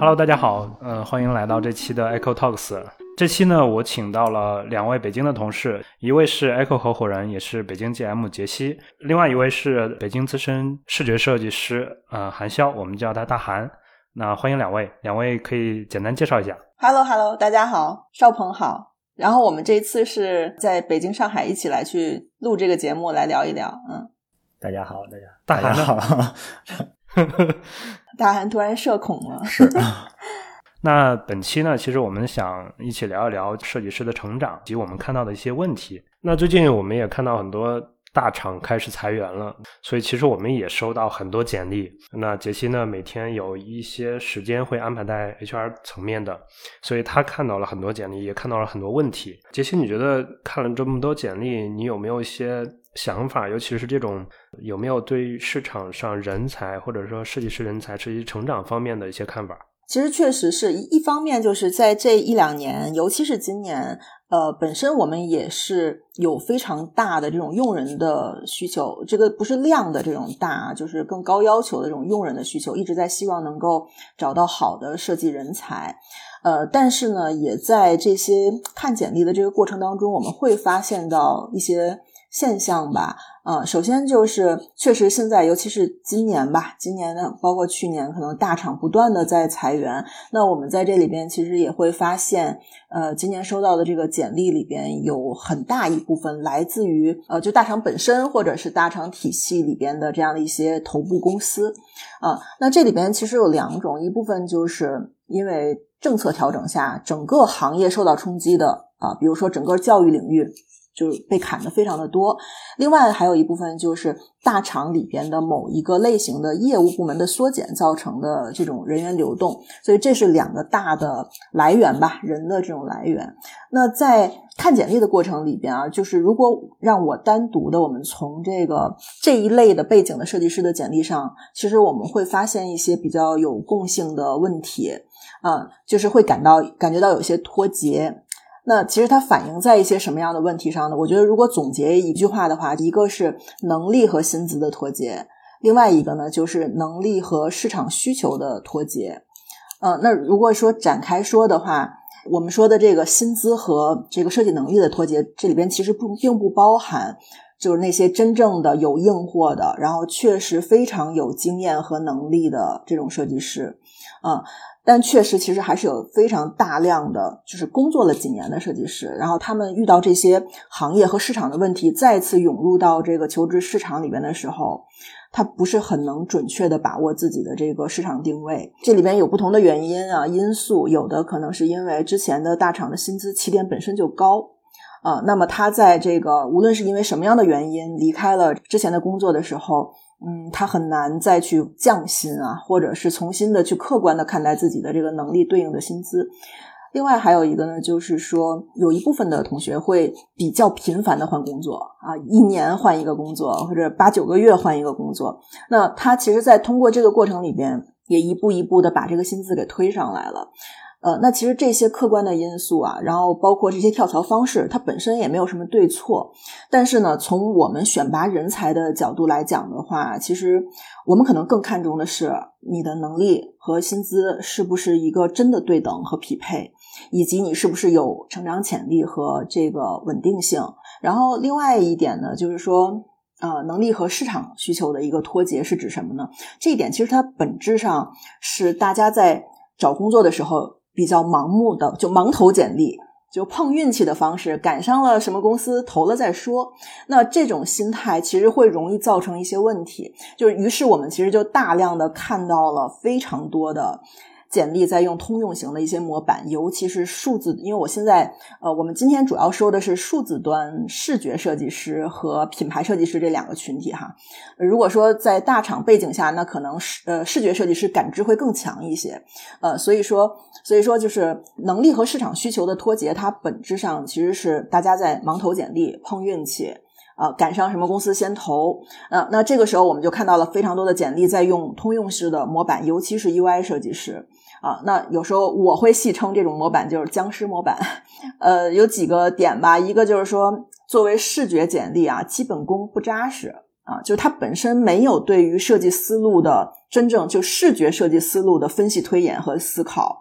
Hello，大家好，呃，欢迎来到这期的 Echo Talks。这期呢，我请到了两位北京的同事，一位是 Echo 合伙人，也是北京 GM 杰西，另外一位是北京资深视觉设计师，呃，韩潇，我们叫他大韩。那欢迎两位，两位可以简单介绍一下。Hello，Hello，大家好，邵鹏好。然后我们这一次是在北京、上海一起来去录这个节目，来聊一聊。嗯，大家好，大家大家好。大韩突然社恐了。是。那本期呢，其实我们想一起聊一聊设计师的成长及我们看到的一些问题。那最近我们也看到很多大厂开始裁员了，所以其实我们也收到很多简历。那杰西呢，每天有一些时间会安排在 HR 层面的，所以他看到了很多简历，也看到了很多问题。杰西，你觉得看了这么多简历，你有没有一些想法？尤其是这种有没有对市场上人才或者说设计师人才、设计成长方面的一些看法？其实确实是一方面，就是在这一两年，尤其是今年，呃，本身我们也是有非常大的这种用人的需求，这个不是量的这种大，就是更高要求的这种用人的需求，一直在希望能够找到好的设计人才，呃，但是呢，也在这些看简历的这个过程当中，我们会发现到一些。现象吧，啊，首先就是确实现在，尤其是今年吧，今年呢，包括去年，可能大厂不断的在裁员。那我们在这里边其实也会发现，呃，今年收到的这个简历里边有很大一部分来自于呃，就大厂本身或者是大厂体系里边的这样的一些头部公司啊。那这里边其实有两种，一部分就是因为政策调整下，整个行业受到冲击的啊，比如说整个教育领域。就是被砍的非常的多，另外还有一部分就是大厂里边的某一个类型的业务部门的缩减造成的这种人员流动，所以这是两个大的来源吧，人的这种来源。那在看简历的过程里边啊，就是如果让我单独的，我们从这个这一类的背景的设计师的简历上，其实我们会发现一些比较有共性的问题啊，就是会感到感觉到有些脱节。那其实它反映在一些什么样的问题上呢？我觉得如果总结一句话的话，一个是能力和薪资的脱节，另外一个呢就是能力和市场需求的脱节。嗯，那如果说展开说的话，我们说的这个薪资和这个设计能力的脱节，这里边其实不并不包含就是那些真正的有硬货的，然后确实非常有经验和能力的这种设计师，啊。但确实，其实还是有非常大量的，就是工作了几年的设计师，然后他们遇到这些行业和市场的问题，再次涌入到这个求职市场里边的时候，他不是很能准确的把握自己的这个市场定位。这里边有不同的原因啊，因素有的可能是因为之前的大厂的薪资起点本身就高啊，那么他在这个无论是因为什么样的原因离开了之前的工作的时候。嗯，他很难再去降薪啊，或者是重新的去客观的看待自己的这个能力对应的薪资。另外还有一个呢，就是说有一部分的同学会比较频繁的换工作啊，一年换一个工作，或者八九个月换一个工作。那他其实，在通过这个过程里边，也一步一步的把这个薪资给推上来了。呃，那其实这些客观的因素啊，然后包括这些跳槽方式，它本身也没有什么对错。但是呢，从我们选拔人才的角度来讲的话，其实我们可能更看重的是你的能力和薪资是不是一个真的对等和匹配，以及你是不是有成长潜力和这个稳定性。然后另外一点呢，就是说，呃，能力和市场需求的一个脱节是指什么呢？这一点其实它本质上是大家在找工作的时候。比较盲目的就盲投简历，就碰运气的方式，赶上了什么公司投了再说。那这种心态其实会容易造成一些问题，就是于是我们其实就大量的看到了非常多的。简历在用通用型的一些模板，尤其是数字，因为我现在呃，我们今天主要说的是数字端视觉设计师和品牌设计师这两个群体哈。如果说在大厂背景下，那可能是呃视觉设计师感知会更强一些，呃，所以说所以说就是能力和市场需求的脱节，它本质上其实是大家在盲投简历碰运气啊，赶上什么公司先投，呃，那这个时候我们就看到了非常多的简历在用通用式的模板，尤其是 UI 设计师。啊，那有时候我会戏称这种模板就是僵尸模板，呃，有几个点吧，一个就是说，作为视觉简历啊，基本功不扎实啊，就是它本身没有对于设计思路的真正就视觉设计思路的分析推演和思考，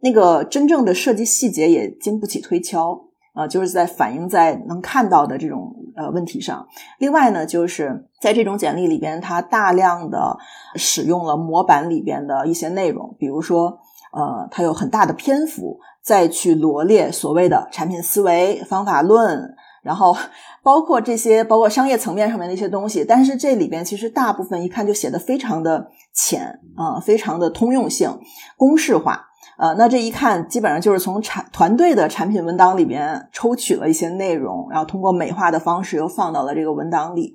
那个真正的设计细节也经不起推敲啊，就是在反映在能看到的这种呃问题上。另外呢，就是在这种简历里边，它大量的使用了模板里边的一些内容，比如说呃，它有很大的篇幅再去罗列所谓的产品思维、方法论。然后包括这些，包括商业层面上面的一些东西，但是这里边其实大部分一看就写的非常的浅啊，非常的通用性、公式化呃，那这一看基本上就是从产团队的产品文档里边抽取了一些内容，然后通过美化的方式又放到了这个文档里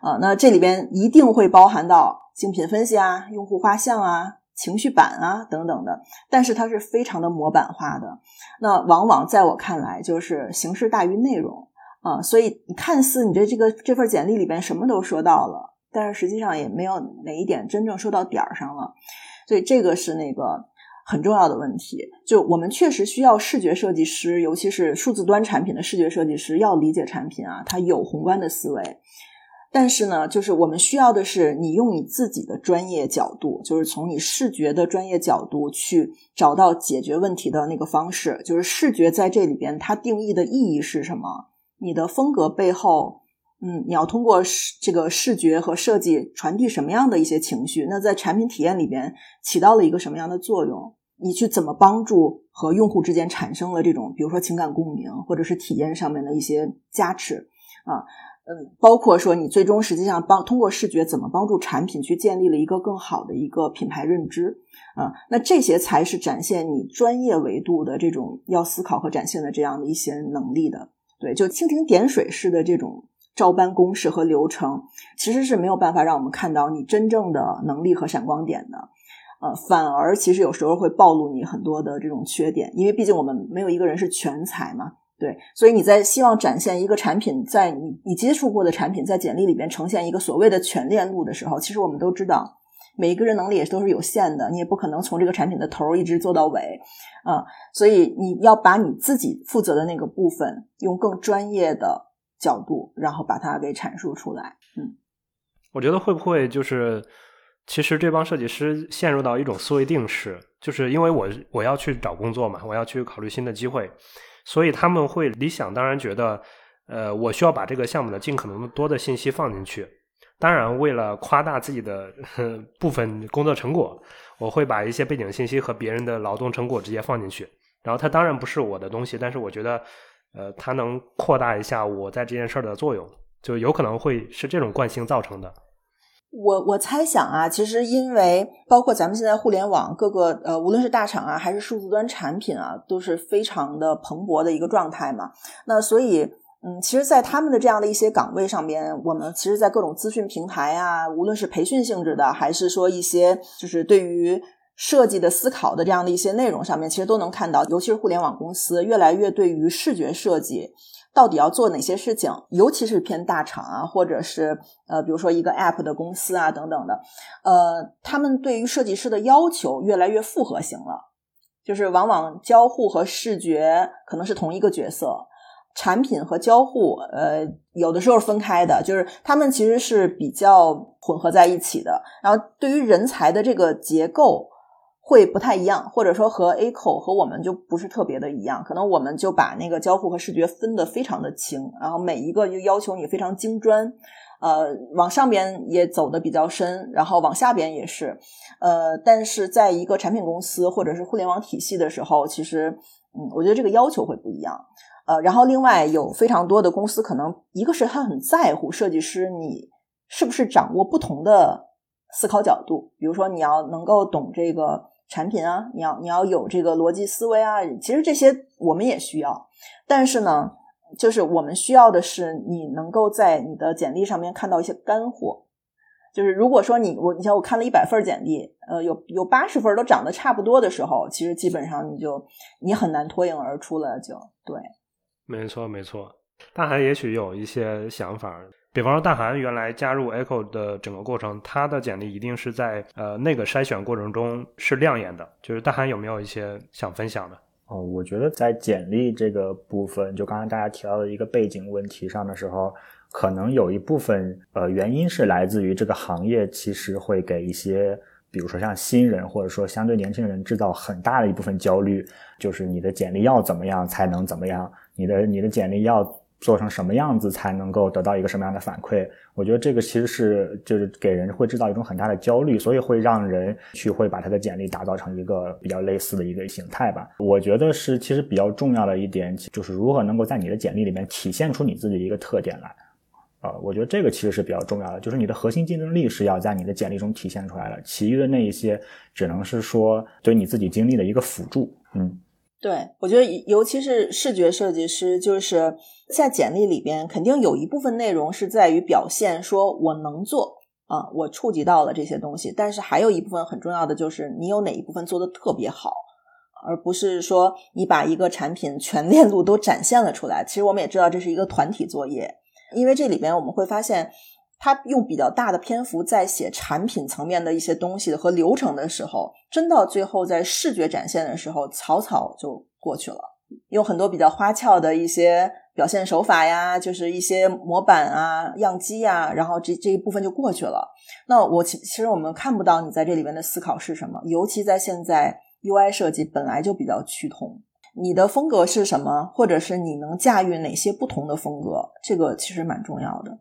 啊。那这里边一定会包含到竞品分析啊、用户画像啊、情绪版啊等等的，但是它是非常的模板化的。那往往在我看来就是形式大于内容。啊，所以你看似你的这个这份简历里边什么都说到了，但是实际上也没有哪一点真正说到点儿上了，所以这个是那个很重要的问题。就我们确实需要视觉设计师，尤其是数字端产品的视觉设计师，要理解产品啊，他有宏观的思维。但是呢，就是我们需要的是你用你自己的专业角度，就是从你视觉的专业角度去找到解决问题的那个方式。就是视觉在这里边它定义的意义是什么？你的风格背后，嗯，你要通过视这个视觉和设计传递什么样的一些情绪？那在产品体验里边起到了一个什么样的作用？你去怎么帮助和用户之间产生了这种，比如说情感共鸣，或者是体验上面的一些加持啊？嗯，包括说你最终实际上帮通过视觉怎么帮助产品去建立了一个更好的一个品牌认知啊？那这些才是展现你专业维度的这种要思考和展现的这样的一些能力的。对，就蜻蜓点水式的这种照搬公式和流程，其实是没有办法让我们看到你真正的能力和闪光点的。呃，反而其实有时候会暴露你很多的这种缺点，因为毕竟我们没有一个人是全才嘛。对，所以你在希望展现一个产品，在你你接触过的产品在简历里边呈现一个所谓的全链路的时候，其实我们都知道。每一个人能力也都是有限的，你也不可能从这个产品的头一直做到尾，啊，所以你要把你自己负责的那个部分，用更专业的角度，然后把它给阐述出来。嗯，我觉得会不会就是，其实这帮设计师陷入到一种思维定式，就是因为我我要去找工作嘛，我要去考虑新的机会，所以他们会理想当然觉得，呃，我需要把这个项目的尽可能多的信息放进去。当然，为了夸大自己的 部分工作成果，我会把一些背景信息和别人的劳动成果直接放进去。然后它当然不是我的东西，但是我觉得，呃，它能扩大一下我在这件事儿的作用，就有可能会是这种惯性造成的。我我猜想啊，其实因为包括咱们现在互联网各个呃，无论是大厂啊，还是数字端产品啊，都是非常的蓬勃的一个状态嘛。那所以。嗯，其实，在他们的这样的一些岗位上边，我们其实，在各种资讯平台啊，无论是培训性质的，还是说一些就是对于设计的思考的这样的一些内容上面，其实都能看到，尤其是互联网公司，越来越对于视觉设计到底要做哪些事情，尤其是偏大厂啊，或者是呃，比如说一个 App 的公司啊等等的，呃，他们对于设计师的要求越来越复合型了，就是往往交互和视觉可能是同一个角色。产品和交互，呃，有的时候分开的，就是他们其实是比较混合在一起的。然后对于人才的这个结构会不太一样，或者说和 A 口和我们就不是特别的一样。可能我们就把那个交互和视觉分得非常的清，然后每一个就要求你非常精专，呃，往上边也走的比较深，然后往下边也是，呃，但是在一个产品公司或者是互联网体系的时候，其实，嗯，我觉得这个要求会不一样。呃，然后另外有非常多的公司，可能一个是他很在乎设计师你是不是掌握不同的思考角度，比如说你要能够懂这个产品啊，你要你要有这个逻辑思维啊，其实这些我们也需要，但是呢，就是我们需要的是你能够在你的简历上面看到一些干货，就是如果说你我你像我看了一百份简历，呃，有有八十分都长得差不多的时候，其实基本上你就你很难脱颖而出了，就对。没错，没错。大韩也许有一些想法，比方说大韩原来加入 Echo 的整个过程，他的简历一定是在呃那个筛选过程中是亮眼的。就是大韩有没有一些想分享的？哦，我觉得在简历这个部分，就刚刚大家提到的一个背景问题上的时候，可能有一部分呃原因是来自于这个行业其实会给一些，比如说像新人或者说相对年轻人制造很大的一部分焦虑，就是你的简历要怎么样才能怎么样，你的你的简历要。做成什么样子才能够得到一个什么样的反馈？我觉得这个其实是就是给人会制造一种很大的焦虑，所以会让人去会把他的简历打造成一个比较类似的一个形态吧。我觉得是其实比较重要的一点就是如何能够在你的简历里面体现出你自己的一个特点来。啊，我觉得这个其实是比较重要的，就是你的核心竞争力是要在你的简历中体现出来的，其余的那一些只能是说对你自己经历的一个辅助。嗯。对，我觉得尤其是视觉设计师，就是在简历里边，肯定有一部分内容是在于表现，说我能做啊，我触及到了这些东西。但是还有一部分很重要的就是你有哪一部分做的特别好，而不是说你把一个产品全链路都展现了出来。其实我们也知道这是一个团体作业，因为这里边我们会发现。他用比较大的篇幅在写产品层面的一些东西和流程的时候，真到最后在视觉展现的时候，草草就过去了。用很多比较花俏的一些表现手法呀，就是一些模板啊、样机呀，然后这这一部分就过去了。那我其其实我们看不到你在这里边的思考是什么，尤其在现在 UI 设计本来就比较趋同，你的风格是什么，或者是你能驾驭哪些不同的风格，这个其实蛮重要的。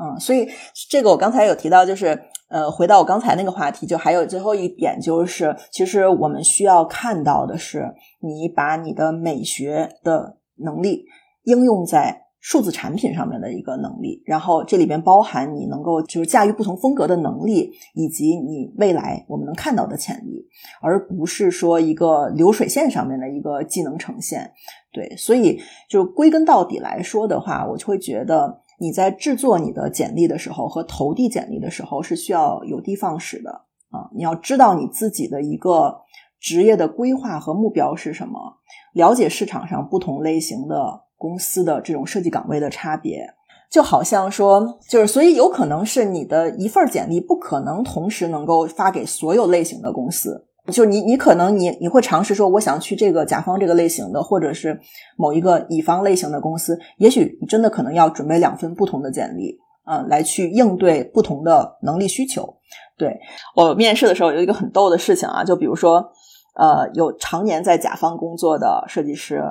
嗯，所以这个我刚才有提到，就是呃，回到我刚才那个话题，就还有最后一点，就是其实我们需要看到的是，你把你的美学的能力应用在数字产品上面的一个能力，然后这里边包含你能够就是驾驭不同风格的能力，以及你未来我们能看到的潜力，而不是说一个流水线上面的一个技能呈现。对，所以就归根到底来说的话，我就会觉得。你在制作你的简历的时候和投递简历的时候是需要有的放矢的啊！你要知道你自己的一个职业的规划和目标是什么，了解市场上不同类型的公司的这种设计岗位的差别，就好像说，就是所以有可能是你的一份简历不可能同时能够发给所有类型的公司。就你，你可能你你会尝试说，我想去这个甲方这个类型的，或者是某一个乙方类型的公司。也许你真的可能要准备两份不同的简历，嗯，来去应对不同的能力需求。对我面试的时候有一个很逗的事情啊，就比如说，呃，有常年在甲方工作的设计师。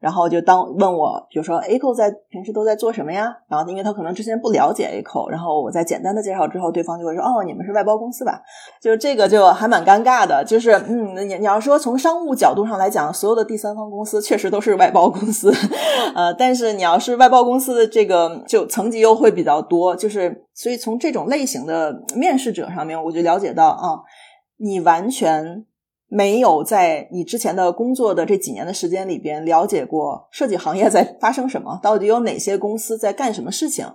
然后就当问我，比如说 Aiko 在平时都在做什么呀？然后因为他可能之前不了解 Aiko，，然后我在简单的介绍之后，对方就会说：“哦，你们是外包公司吧？”就这个就还蛮尴尬的。就是嗯，你你要说从商务角度上来讲，所有的第三方公司确实都是外包公司，呃，但是你要是外包公司的这个就层级又会比较多，就是所以从这种类型的面试者上面，我就了解到啊，你完全。没有在你之前的工作的这几年的时间里边了解过设计行业在发生什么，到底有哪些公司在干什么事情？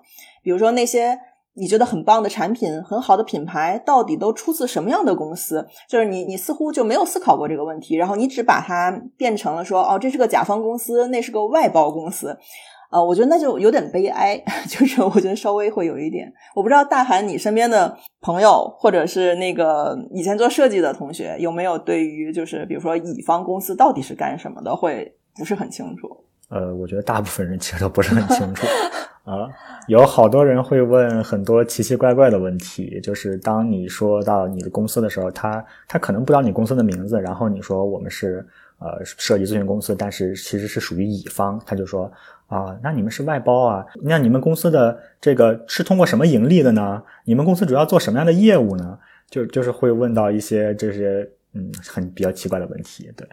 比如说那些你觉得很棒的产品、很好的品牌，到底都出自什么样的公司？就是你你似乎就没有思考过这个问题，然后你只把它变成了说，哦，这是个甲方公司，那是个外包公司。啊，我觉得那就有点悲哀，就是我觉得稍微会有一点，我不知道大韩你身边的朋友或者是那个以前做设计的同学有没有对于就是比如说乙方公司到底是干什么的会不是很清楚。呃，我觉得大部分人其实都不是很清楚 啊，有好多人会问很多奇奇怪怪的问题，就是当你说到你的公司的时候，他他可能不知道你公司的名字，然后你说我们是呃设计咨询公司，但是其实是属于乙方，他就说。啊，那你们是外包啊？那你们公司的这个是通过什么盈利的呢？你们公司主要做什么样的业务呢？就就是会问到一些这些嗯很比较奇怪的问题。对，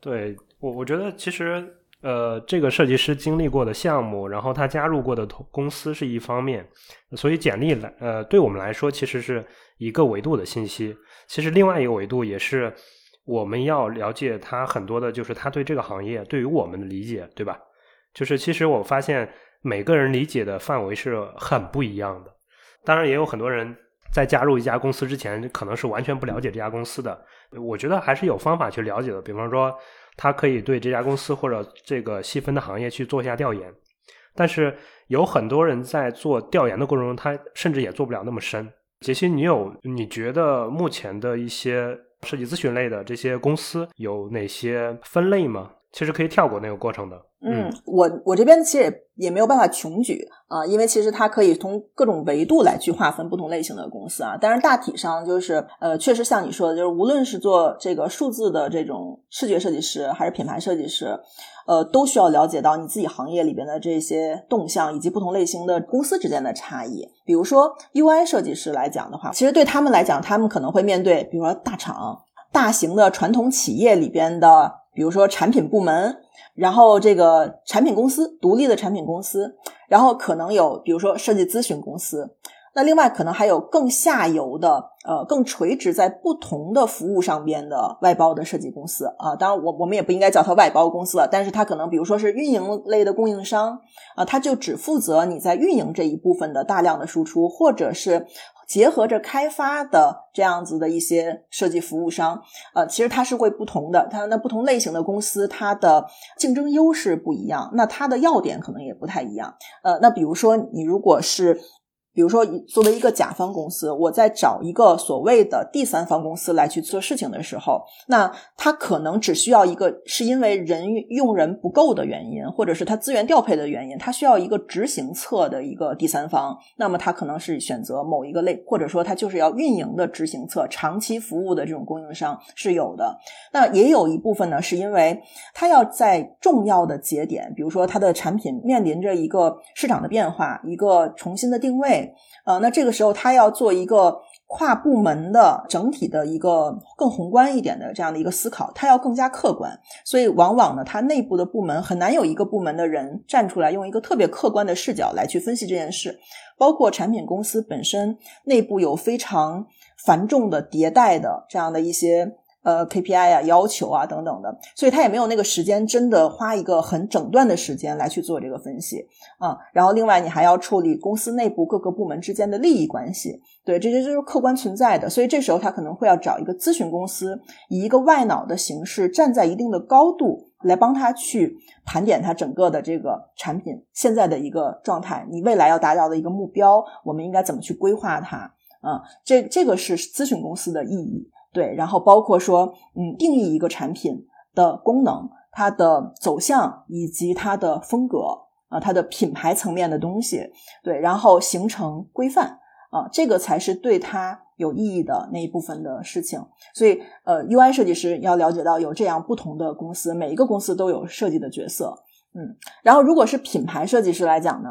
对我我觉得其实呃这个设计师经历过的项目，然后他加入过的公司是一方面，所以简历来呃对我们来说其实是一个维度的信息。其实另外一个维度也是我们要了解他很多的就是他对这个行业对于我们的理解，对吧？就是其实我发现每个人理解的范围是很不一样的，当然也有很多人在加入一家公司之前可能是完全不了解这家公司的。我觉得还是有方法去了解的，比方说他可以对这家公司或者这个细分的行业去做一下调研。但是有很多人在做调研的过程中，他甚至也做不了那么深。杰西，你有你觉得目前的一些设计咨询类的这些公司有哪些分类吗？其实可以跳过那个过程的。嗯，我我这边其实也也没有办法穷举啊，因为其实它可以从各种维度来去划分不同类型的公司啊。但是大体上就是呃，确实像你说的，就是无论是做这个数字的这种视觉设计师，还是品牌设计师，呃，都需要了解到你自己行业里边的这些动向，以及不同类型的公司之间的差异。比如说 UI 设计师来讲的话，其实对他们来讲，他们可能会面对，比如说大厂、大型的传统企业里边的，比如说产品部门。然后这个产品公司，独立的产品公司，然后可能有比如说设计咨询公司，那另外可能还有更下游的，呃，更垂直在不同的服务上边的外包的设计公司啊。当然，我我们也不应该叫它外包公司了，但是它可能比如说是运营类的供应商啊，它就只负责你在运营这一部分的大量的输出，或者是。结合着开发的这样子的一些设计服务商，呃，其实它是会不同的。它那不同类型的公司，它的竞争优势不一样，那它的要点可能也不太一样。呃，那比如说你如果是。比如说，作为一个甲方公司，我在找一个所谓的第三方公司来去做事情的时候，那他可能只需要一个，是因为人用人不够的原因，或者是他资源调配的原因，他需要一个执行侧的一个第三方。那么他可能是选择某一个类，或者说他就是要运营的执行侧、长期服务的这种供应商是有的。那也有一部分呢，是因为他要在重要的节点，比如说他的产品面临着一个市场的变化，一个重新的定位。呃，那这个时候他要做一个跨部门的整体的一个更宏观一点的这样的一个思考，他要更加客观，所以往往呢，他内部的部门很难有一个部门的人站出来用一个特别客观的视角来去分析这件事，包括产品公司本身内部有非常繁重的迭代的这样的一些。呃，KPI 啊，要求啊，等等的，所以他也没有那个时间，真的花一个很整段的时间来去做这个分析啊。然后，另外你还要处理公司内部各个部门之间的利益关系，对，这些就是客观存在的。所以这时候他可能会要找一个咨询公司，以一个外脑的形式，站在一定的高度来帮他去盘点他整个的这个产品现在的一个状态，你未来要达到的一个目标，我们应该怎么去规划它啊？这这个是咨询公司的意义。对，然后包括说，嗯，定义一个产品的功能、它的走向以及它的风格啊，它的品牌层面的东西，对，然后形成规范啊，这个才是对它有意义的那一部分的事情。所以，呃，UI 设计师要了解到有这样不同的公司，每一个公司都有设计的角色，嗯，然后如果是品牌设计师来讲呢？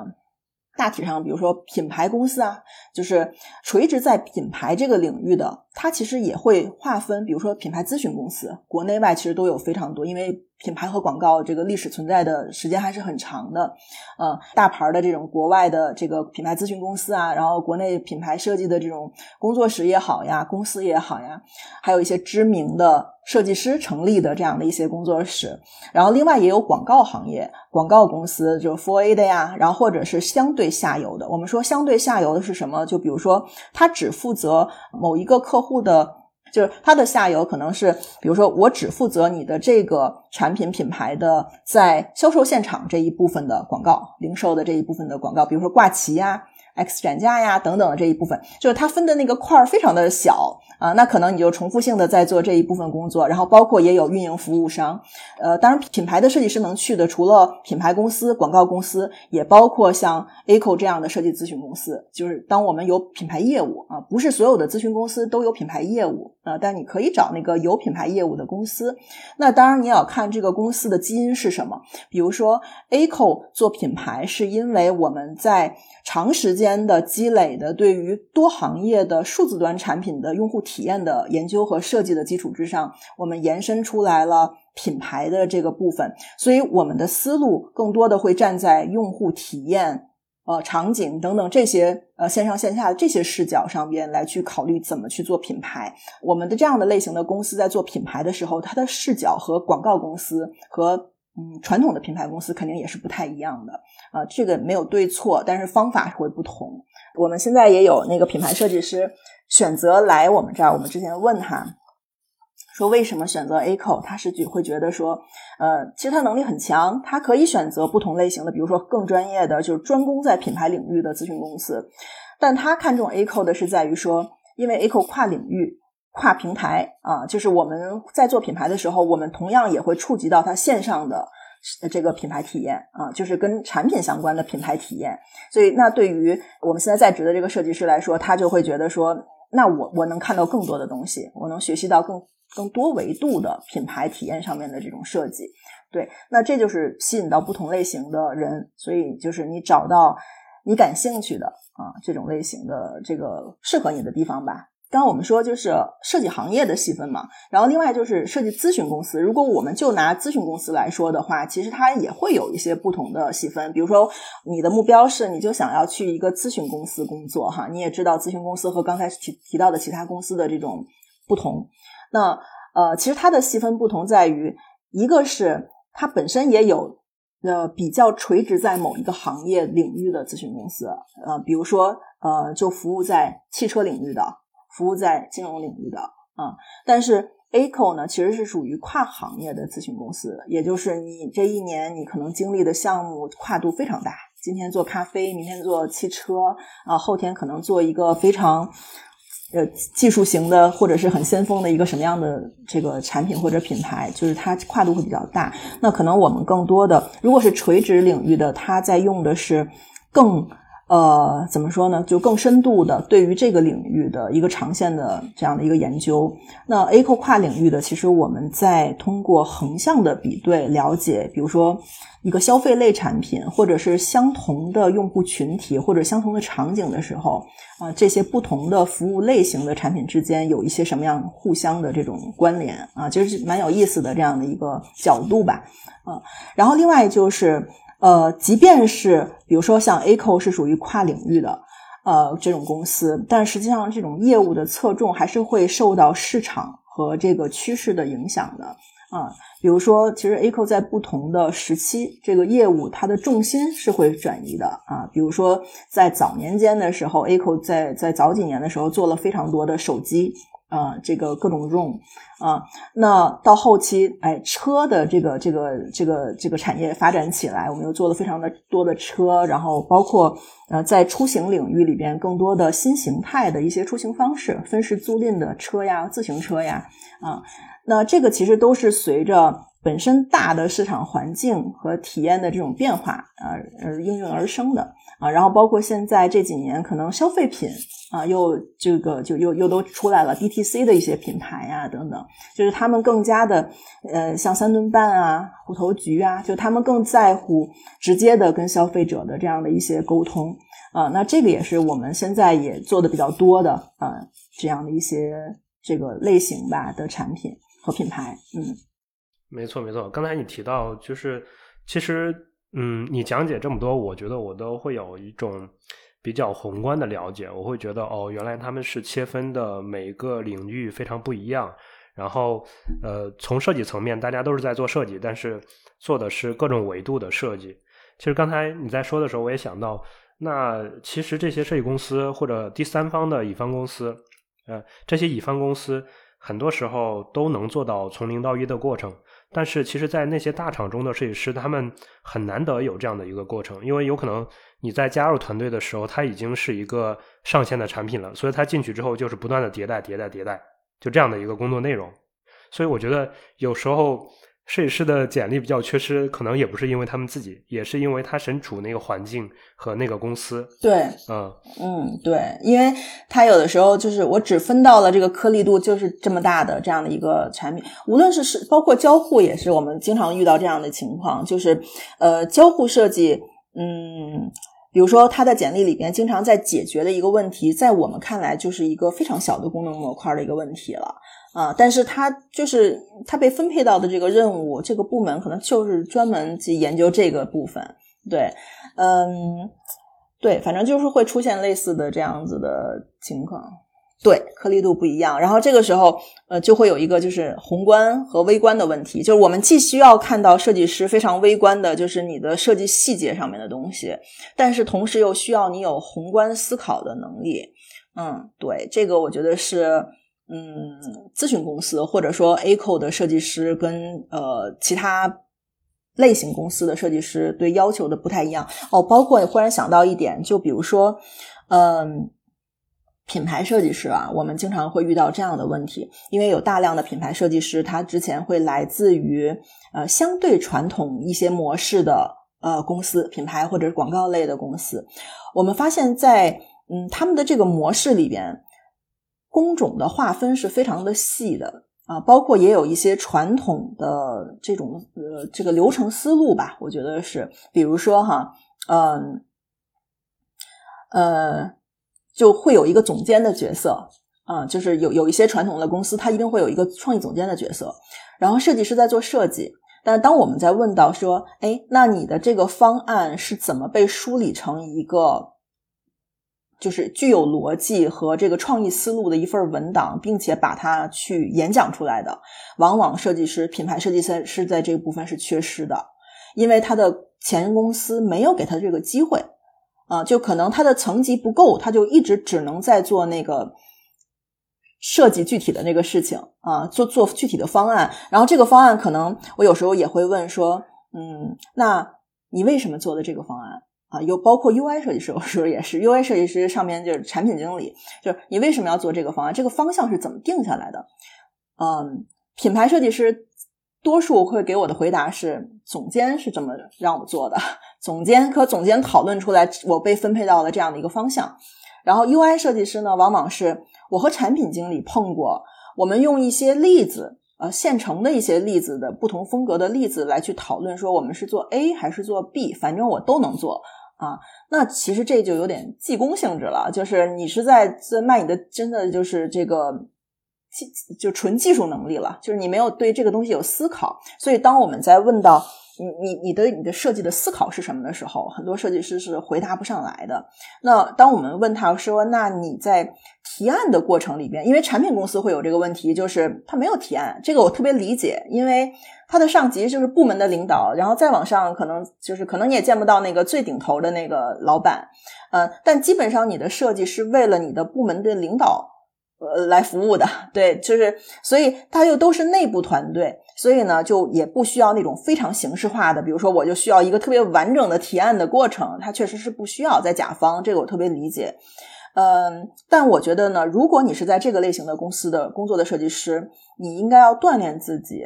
大体上，比如说品牌公司啊，就是垂直在品牌这个领域的，它其实也会划分，比如说品牌咨询公司，国内外其实都有非常多，因为。品牌和广告这个历史存在的时间还是很长的，呃，大牌的这种国外的这个品牌咨询公司啊，然后国内品牌设计的这种工作室也好呀，公司也好呀，还有一些知名的设计师成立的这样的一些工作室，然后另外也有广告行业广告公司，就 For A 的呀，然后或者是相对下游的。我们说相对下游的是什么？就比如说，他只负责某一个客户的。就是它的下游可能是，比如说我只负责你的这个产品品牌的在销售现场这一部分的广告，零售的这一部分的广告，比如说挂旗呀、X 展架呀等等的这一部分，就是它分的那个块儿非常的小。啊，那可能你就重复性的在做这一部分工作，然后包括也有运营服务商，呃，当然品牌的设计师能去的，除了品牌公司、广告公司，也包括像 ACO 这样的设计咨询公司。就是当我们有品牌业务啊，不是所有的咨询公司都有品牌业务啊，但你可以找那个有品牌业务的公司。那当然你也要看这个公司的基因是什么，比如说 ACO 做品牌，是因为我们在长时间的积累的对于多行业的数字端产品的用户。体体验的研究和设计的基础之上，我们延伸出来了品牌的这个部分，所以我们的思路更多的会站在用户体验、呃场景等等这些呃线上线下的这些视角上边来去考虑怎么去做品牌。我们的这样的类型的公司在做品牌的时候，它的视角和广告公司和嗯传统的品牌公司肯定也是不太一样的啊。这个没有对错，但是方法会不同。我们现在也有那个品牌设计师。选择来我们这儿，我们之前问他说为什么选择 Aco，，他是觉会觉得说，呃，其实他能力很强，他可以选择不同类型的，比如说更专业的，就是专攻在品牌领域的咨询公司。但他看中 Aco 的是在于说，因为 Aco 跨领域、跨平台啊，就是我们在做品牌的时候，我们同样也会触及到它线上的这个品牌体验啊，就是跟产品相关的品牌体验。所以，那对于我们现在在职的这个设计师来说，他就会觉得说，那我我能看到更多的东西，我能学习到更更多维度的品牌体验上面的这种设计。对，那这就是吸引到不同类型的人，所以就是你找到你感兴趣的啊这种类型的这个适合你的地方吧。刚我们说就是设计行业的细分嘛，然后另外就是设计咨询公司。如果我们就拿咨询公司来说的话，其实它也会有一些不同的细分。比如说你的目标是你就想要去一个咨询公司工作哈，你也知道咨询公司和刚才提提到的其他公司的这种不同。那呃，其实它的细分不同在于，一个是。它本身也有呃比较垂直在某一个行业领域的咨询公司，呃，比如说呃就服务在汽车领域的，服务在金融领域的啊。但是 A c o 呢，其实是属于跨行业的咨询公司，也就是你这一年你可能经历的项目跨度非常大，今天做咖啡，明天做汽车啊，后天可能做一个非常。呃，技术型的或者是很先锋的一个什么样的这个产品或者品牌，就是它跨度会比较大。那可能我们更多的，如果是垂直领域的，它在用的是更。呃，怎么说呢？就更深度的对于这个领域的一个长线的这样的一个研究。那 Aco 跨领域的，其实我们在通过横向的比对了解，比如说一个消费类产品，或者是相同的用户群体或者相同的场景的时候，啊，这些不同的服务类型的产品之间有一些什么样互相的这种关联啊，就是蛮有意思的这样的一个角度吧。啊，然后另外就是。呃，即便是比如说像 Aco 是属于跨领域的呃这种公司，但实际上这种业务的侧重还是会受到市场和这个趋势的影响的啊。比如说，其实 Aco 在不同的时期，这个业务它的重心是会转移的啊。比如说在早年间的时候，Aco 在在早几年的时候做了非常多的手机。啊，这个各种 room 啊，那到后期，哎，车的这个这个这个这个产业发展起来，我们又做了非常的多的车，然后包括呃，在出行领域里边，更多的新形态的一些出行方式，分时租赁的车呀，自行车呀，啊，那这个其实都是随着本身大的市场环境和体验的这种变化啊而应运而生的。然后包括现在这几年，可能消费品啊，又这个就又又都出来了 DTC 的一些品牌呀，等等，就是他们更加的，呃，像三顿半啊、虎头局啊，就他们更在乎直接的跟消费者的这样的一些沟通啊。那这个也是我们现在也做的比较多的啊，这样的一些这个类型吧的产品和品牌。嗯，没错没错，刚才你提到就是其实。嗯，你讲解这么多，我觉得我都会有一种比较宏观的了解。我会觉得，哦，原来他们是切分的每一个领域非常不一样。然后，呃，从设计层面，大家都是在做设计，但是做的是各种维度的设计。其实刚才你在说的时候，我也想到，那其实这些设计公司或者第三方的乙方公司，呃，这些乙方公司很多时候都能做到从零到一的过程。但是，其实，在那些大厂中的设计师，他们很难得有这样的一个过程，因为有可能你在加入团队的时候，他已经是一个上线的产品了，所以他进去之后就是不断的迭代、迭代、迭代，就这样的一个工作内容。所以，我觉得有时候。设计师的简历比较缺失，可能也不是因为他们自己，也是因为他身处那个环境和那个公司。对，嗯嗯，对，因为他有的时候就是我只分到了这个颗粒度就是这么大的这样的一个产品，无论是是包括交互也是，我们经常遇到这样的情况，就是呃，交互设计，嗯，比如说他的简历里边经常在解决的一个问题，在我们看来就是一个非常小的功能模块的一个问题了。啊，但是他就是他被分配到的这个任务，这个部门可能就是专门去研究这个部分。对，嗯，对，反正就是会出现类似的这样子的情况。对，颗粒度不一样，然后这个时候，呃，就会有一个就是宏观和微观的问题，就是我们既需要看到设计师非常微观的，就是你的设计细节上面的东西，但是同时又需要你有宏观思考的能力。嗯，对，这个我觉得是。嗯，咨询公司或者说 A 扣的设计师跟呃其他类型公司的设计师对要求的不太一样哦。包括忽然想到一点，就比如说，嗯，品牌设计师啊，我们经常会遇到这样的问题，因为有大量的品牌设计师，他之前会来自于呃相对传统一些模式的呃公司、品牌或者是广告类的公司。我们发现，在嗯他们的这个模式里边，工种的划分是非常的细的啊，包括也有一些传统的这种呃这个流程思路吧，我觉得是，比如说哈，嗯呃。就会有一个总监的角色，啊，就是有有一些传统的公司，它一定会有一个创意总监的角色，然后设计师在做设计。但当我们在问到说，哎，那你的这个方案是怎么被梳理成一个，就是具有逻辑和这个创意思路的一份文档，并且把它去演讲出来的？往往设计师、品牌设计师是在这个部分是缺失的，因为他的前公司没有给他这个机会。啊，就可能他的层级不够，他就一直只能在做那个设计具体的那个事情啊，做做具体的方案。然后这个方案可能我有时候也会问说，嗯，那你为什么做的这个方案啊？有包括 UI 设计师，有时候也是 UI 设计师上面就是产品经理，就是你为什么要做这个方案？这个方向是怎么定下来的？嗯，品牌设计师多数会给我的回答是，总监是这么让我做的。总监和总监讨论出来，我被分配到了这样的一个方向。然后 UI 设计师呢，往往是我和产品经理碰过，我们用一些例子，呃，现成的一些例子的不同风格的例子来去讨论，说我们是做 A 还是做 B，反正我都能做啊。那其实这就有点技工性质了，就是你是在在卖你的，真的就是这个技就纯技术能力了，就是你没有对这个东西有思考。所以当我们在问到。你你你的你的设计的思考是什么的时候，很多设计师是回答不上来的。那当我们问他说：“那你在提案的过程里边，因为产品公司会有这个问题，就是他没有提案，这个我特别理解，因为他的上级就是部门的领导，然后再往上可能就是可能你也见不到那个最顶头的那个老板，嗯，但基本上你的设计是为了你的部门的领导。”呃，来服务的，对，就是，所以它又都是内部团队，所以呢，就也不需要那种非常形式化的，比如说，我就需要一个特别完整的提案的过程，它确实是不需要在甲方，这个我特别理解。嗯，但我觉得呢，如果你是在这个类型的公司的工作的设计师，你应该要锻炼自己，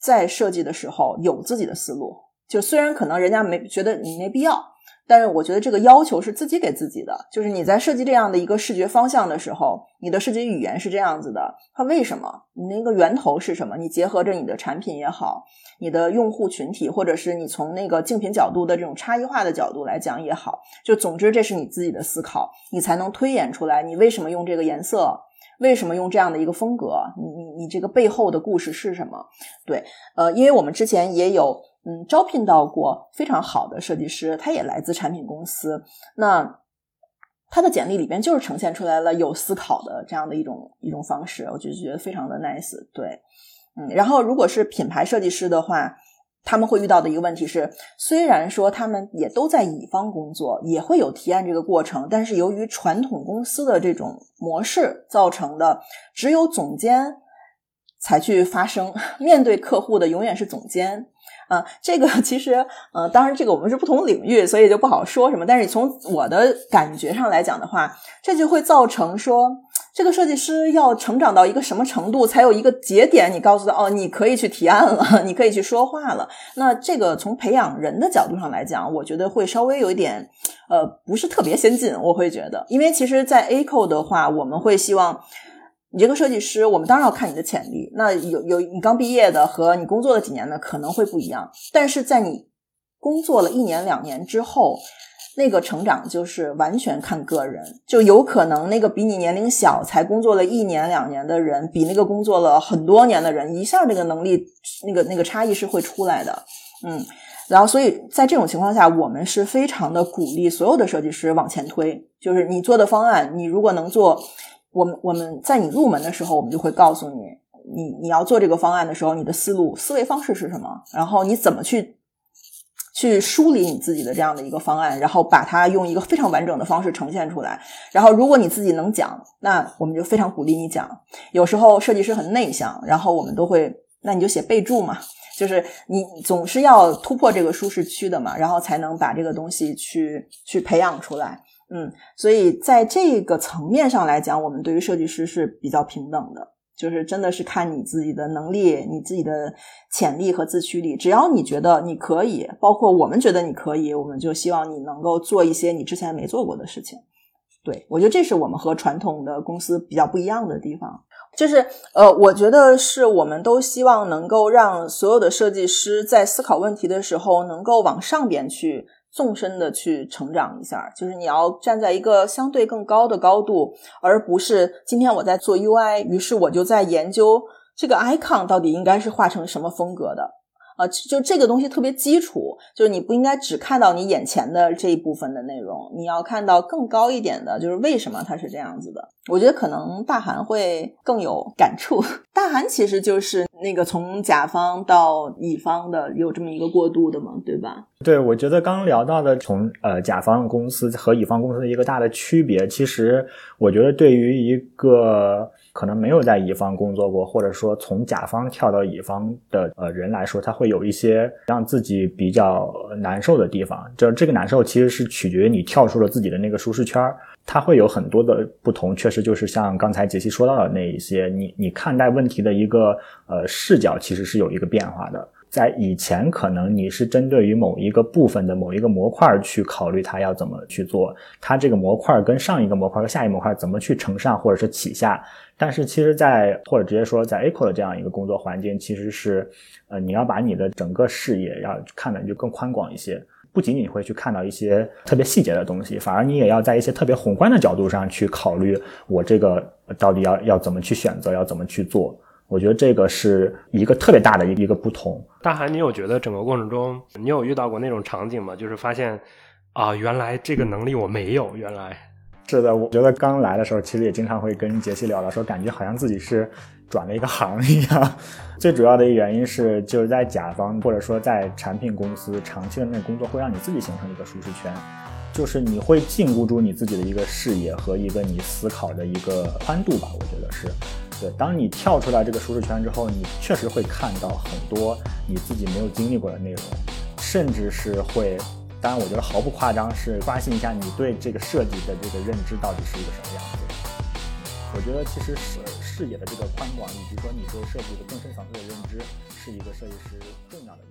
在设计的时候有自己的思路，就虽然可能人家没觉得你没必要。但是我觉得这个要求是自己给自己的，就是你在设计这样的一个视觉方向的时候，你的设计语言是这样子的，它为什么？你那个源头是什么？你结合着你的产品也好，你的用户群体，或者是你从那个竞品角度的这种差异化的角度来讲也好，就总之这是你自己的思考，你才能推演出来你为什么用这个颜色，为什么用这样的一个风格，你你你这个背后的故事是什么？对，呃，因为我们之前也有。嗯，招聘到过非常好的设计师，他也来自产品公司。那他的简历里边就是呈现出来了有思考的这样的一种一种方式，我就觉得非常的 nice。对，嗯，然后如果是品牌设计师的话，他们会遇到的一个问题是，虽然说他们也都在乙方工作，也会有提案这个过程，但是由于传统公司的这种模式造成的，只有总监才去发声，面对客户的永远是总监。啊，这个其实，呃，当然这个我们是不同领域，所以就不好说什么。但是从我的感觉上来讲的话，这就会造成说，这个设计师要成长到一个什么程度，才有一个节点，你告诉他，哦，你可以去提案了，你可以去说话了。那这个从培养人的角度上来讲，我觉得会稍微有一点，呃，不是特别先进。我会觉得，因为其实，在 A 扣的话，我们会希望。你这个设计师，我们当然要看你的潜力。那有有你刚毕业的和你工作了几年的可能会不一样，但是在你工作了一年两年之后，那个成长就是完全看个人。就有可能那个比你年龄小、才工作了一年两年的人，比那个工作了很多年的人，一下这个能力那个那个差异是会出来的。嗯，然后所以在这种情况下，我们是非常的鼓励所有的设计师往前推，就是你做的方案，你如果能做。我们我们在你入门的时候，我们就会告诉你，你你要做这个方案的时候，你的思路思维方式是什么，然后你怎么去去梳理你自己的这样的一个方案，然后把它用一个非常完整的方式呈现出来。然后，如果你自己能讲，那我们就非常鼓励你讲。有时候设计师很内向，然后我们都会，那你就写备注嘛，就是你总是要突破这个舒适区的嘛，然后才能把这个东西去去培养出来。嗯，所以在这个层面上来讲，我们对于设计师是比较平等的。就是真的是看你自己的能力、你自己的潜力和自驱力。只要你觉得你可以，包括我们觉得你可以，我们就希望你能够做一些你之前没做过的事情。对我觉得这是我们和传统的公司比较不一样的地方。就是呃，我觉得是我们都希望能够让所有的设计师在思考问题的时候，能够往上边去。纵深的去成长一下，就是你要站在一个相对更高的高度，而不是今天我在做 UI，于是我就在研究这个 icon 到底应该是画成什么风格的。啊，就这个东西特别基础，就是你不应该只看到你眼前的这一部分的内容，你要看到更高一点的，就是为什么它是这样子的。我觉得可能大韩会更有感触。大韩其实就是那个从甲方到乙方的有这么一个过渡的嘛，对吧？对，我觉得刚聊到的从呃甲方公司和乙方公司的一个大的区别，其实我觉得对于一个。可能没有在乙方工作过，或者说从甲方跳到乙方的呃人来说，他会有一些让自己比较难受的地方。就这个难受其实是取决于你跳出了自己的那个舒适圈儿，它会有很多的不同。确实就是像刚才杰西说到的那一些，你你看待问题的一个呃视角其实是有一个变化的。在以前，可能你是针对于某一个部分的某一个模块去考虑它要怎么去做，它这个模块跟上一个模块和下一模块怎么去承上或者是启下。但是其实，在或者直接说，在 ACO 的这样一个工作环境，其实是，呃，你要把你的整个视野要看的就更宽广一些，不仅仅会去看到一些特别细节的东西，反而你也要在一些特别宏观的角度上去考虑，我这个到底要要怎么去选择，要怎么去做。我觉得这个是一个特别大的一一个不同。大韩，你有觉得整个过程中，你有遇到过那种场景吗？就是发现，啊，原来这个能力我没有。原来是的，我觉得刚来的时候，其实也经常会跟杰西聊到，说感觉好像自己是转了一个行一样。最主要的一个原因是，就是在甲方或者说在产品公司长期的那个工作，会让你自己形成一个舒适圈。就是你会禁锢住你自己的一个视野和一个你思考的一个宽度吧，我觉得是。对，当你跳出来这个舒适圈之后，你确实会看到很多你自己没有经历过的内容，甚至是会，当然我觉得毫不夸张，是刷新一下你对这个设计的这个认知到底是一个什么样子。我觉得其实是视野的这个宽广，以及说你对设计的更深层次的认知，是一个设计师重要的。